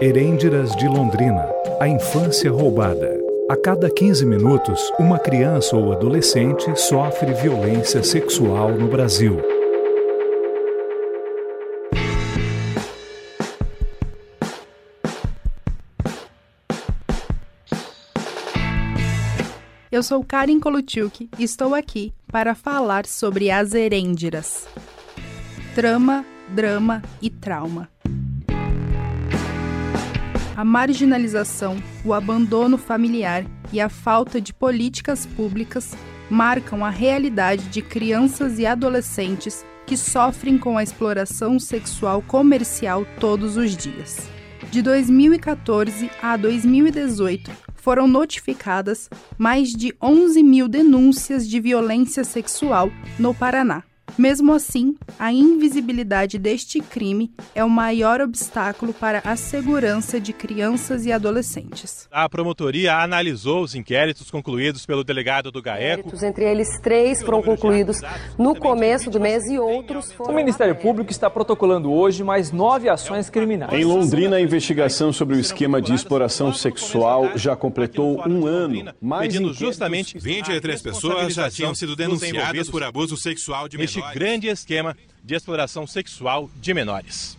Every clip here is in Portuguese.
Herêndiras de Londrina A infância roubada. A cada 15 minutos, uma criança ou adolescente sofre violência sexual no Brasil. Eu sou Karin Koluchuk e estou aqui para falar sobre as herêndiras. Trama, drama e trauma. A marginalização, o abandono familiar e a falta de políticas públicas marcam a realidade de crianças e adolescentes que sofrem com a exploração sexual comercial todos os dias. De 2014 a 2018, foram notificadas mais de 11 mil denúncias de violência sexual no Paraná. Mesmo assim, a invisibilidade deste crime é o maior obstáculo para a segurança de crianças e adolescentes. A promotoria analisou os inquéritos concluídos pelo delegado do GAECO. Entre eles, três foram concluídos no começo do mês e outros foram. O Ministério Público está protocolando hoje mais nove ações criminais. Em Londrina, a investigação sobre o esquema de exploração sexual já completou um ano. Mais pedindo justamente 23 pessoas já tinham sido denunciadas por abuso sexual de menores grande esquema de exploração sexual de menores.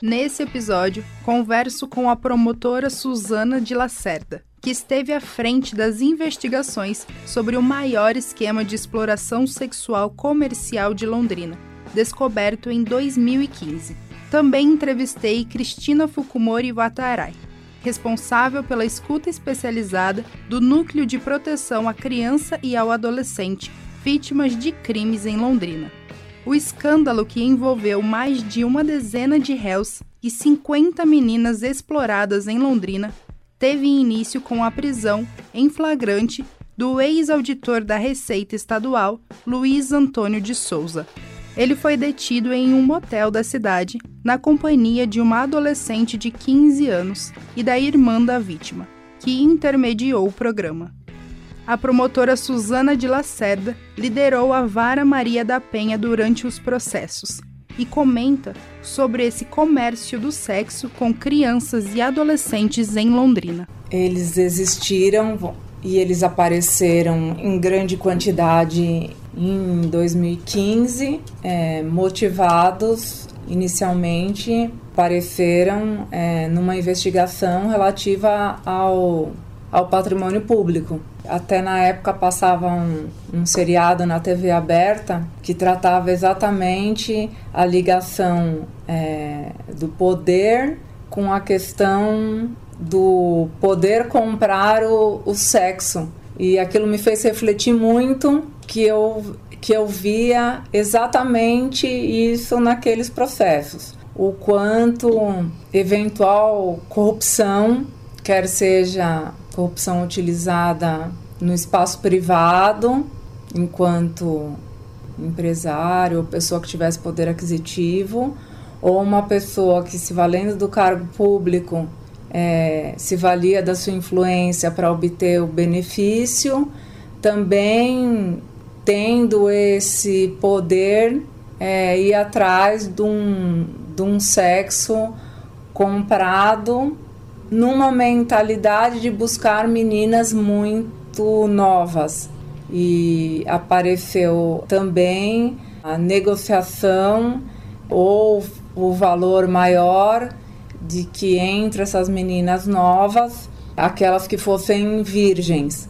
Nesse episódio, converso com a promotora Suzana de Lacerda, que esteve à frente das investigações sobre o maior esquema de exploração sexual comercial de Londrina, descoberto em 2015. Também entrevistei Cristina Fukumori Watarai, responsável pela escuta especializada do Núcleo de Proteção à Criança e ao Adolescente vítimas de crimes em Londrina. O escândalo que envolveu mais de uma dezena de réus e 50 meninas exploradas em Londrina teve início com a prisão em flagrante do ex-auditor da Receita Estadual, Luiz Antônio de Souza. Ele foi detido em um motel da cidade, na companhia de uma adolescente de 15 anos e da irmã da vítima, que intermediou o programa. A promotora Suzana de Lacerda liderou a Vara Maria da Penha durante os processos e comenta sobre esse comércio do sexo com crianças e adolescentes em Londrina. Eles existiram e eles apareceram em grande quantidade em 2015, é, motivados inicialmente apareceram é, numa investigação relativa ao, ao patrimônio público. Até na época passava um, um seriado na TV aberta que tratava exatamente a ligação é, do poder com a questão do poder comprar o, o sexo. E aquilo me fez refletir muito que eu, que eu via exatamente isso naqueles processos. O quanto eventual corrupção, quer seja corrupção utilizada no espaço privado, enquanto empresário ou pessoa que tivesse poder aquisitivo, ou uma pessoa que, se valendo do cargo público, é, se valia da sua influência para obter o benefício, também tendo esse poder é, ir atrás de um, de um sexo comprado numa mentalidade de buscar meninas muito novas. E apareceu também a negociação ou o valor maior de que entre essas meninas novas, aquelas que fossem virgens.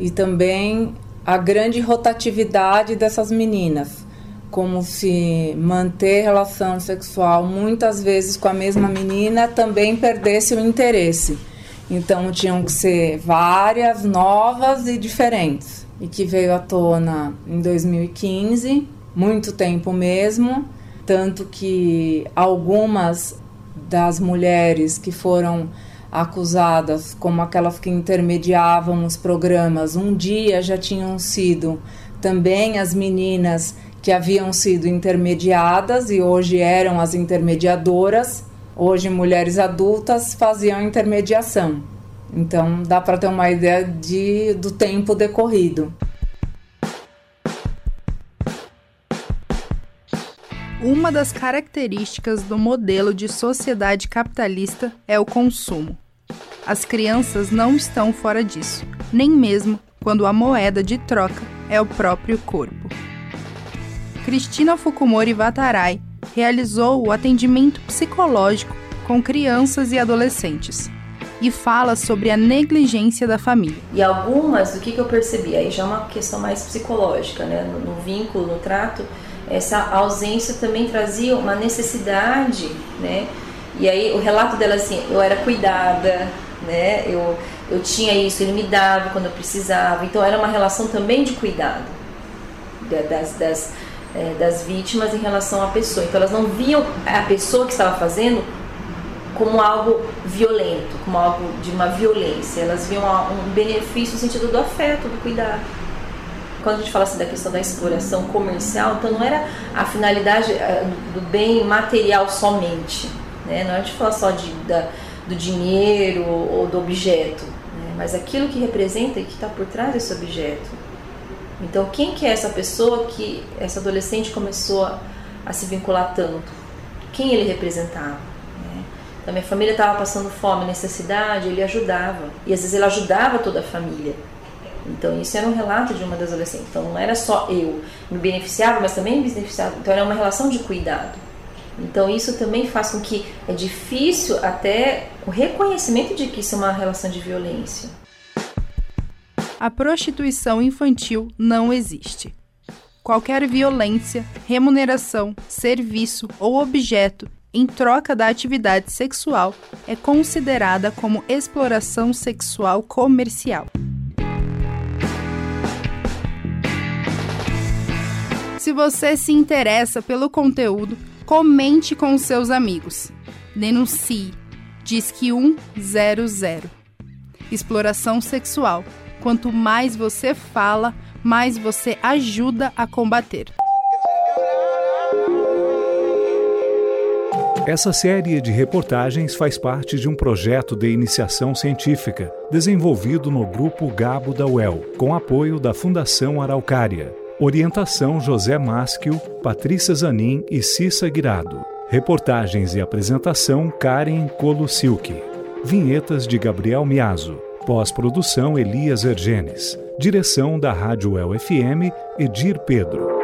E também a grande rotatividade dessas meninas, como se manter relação sexual muitas vezes com a mesma menina também perdesse o interesse. Então tinham que ser várias, novas e diferentes. E que veio à tona em 2015, muito tempo mesmo, tanto que algumas das mulheres que foram acusadas como aquelas que intermediavam os programas, um dia já tinham sido também as meninas que haviam sido intermediadas e hoje eram as intermediadoras. Hoje, mulheres adultas faziam intermediação. Então, dá para ter uma ideia de, do tempo decorrido. Uma das características do modelo de sociedade capitalista é o consumo. As crianças não estão fora disso, nem mesmo quando a moeda de troca é o próprio corpo. Cristina Fukumori Vatarai realizou o atendimento psicológico com crianças e adolescentes e fala sobre a negligência da família. E algumas, do que, que eu percebi, aí já é uma questão mais psicológica, né? no, no vínculo, no trato, essa ausência também trazia uma necessidade, né? E aí o relato dela assim, eu era cuidada, né? Eu, eu tinha isso, ele me dava quando eu precisava. Então era uma relação também de cuidado das, das, é, das vítimas em relação à pessoa. Então elas não viam a pessoa que estava fazendo como algo violento, como algo de uma violência. Elas viam um benefício no sentido do afeto, do cuidado. Quando a gente fala assim da questão da exploração comercial, então não era a finalidade eh, do bem material somente. Né? Não é a gente fala só de, da, do dinheiro ou do objeto, né? mas aquilo que representa e que está por trás desse objeto. Então, quem que é essa pessoa que essa adolescente começou a, a se vincular tanto? Quem ele representava? a minha família estava passando fome, necessidade, ele ajudava. E às vezes ele ajudava toda a família. Então isso era um relato de uma das adolescentes. Então não era só eu me beneficiava, mas também me beneficiava. Então era uma relação de cuidado. Então isso também faz com que é difícil até o reconhecimento de que isso é uma relação de violência. A prostituição infantil não existe. Qualquer violência, remuneração, serviço ou objeto em troca da atividade sexual é considerada como exploração sexual comercial. Se você se interessa pelo conteúdo, comente com seus amigos. Denuncie. Diz que 100. Exploração sexual. Quanto mais você fala, mais você ajuda a combater. Essa série de reportagens faz parte de um projeto de iniciação científica desenvolvido no Grupo Gabo da UEL, com apoio da Fundação Araucária. Orientação José Maschio, Patrícia Zanin e Cissa Guirado. Reportagens e apresentação Karen Colusilki. Vinhetas de Gabriel Miazo. Pós-produção Elias Ergenes. Direção da Rádio UEL FM, Edir Pedro.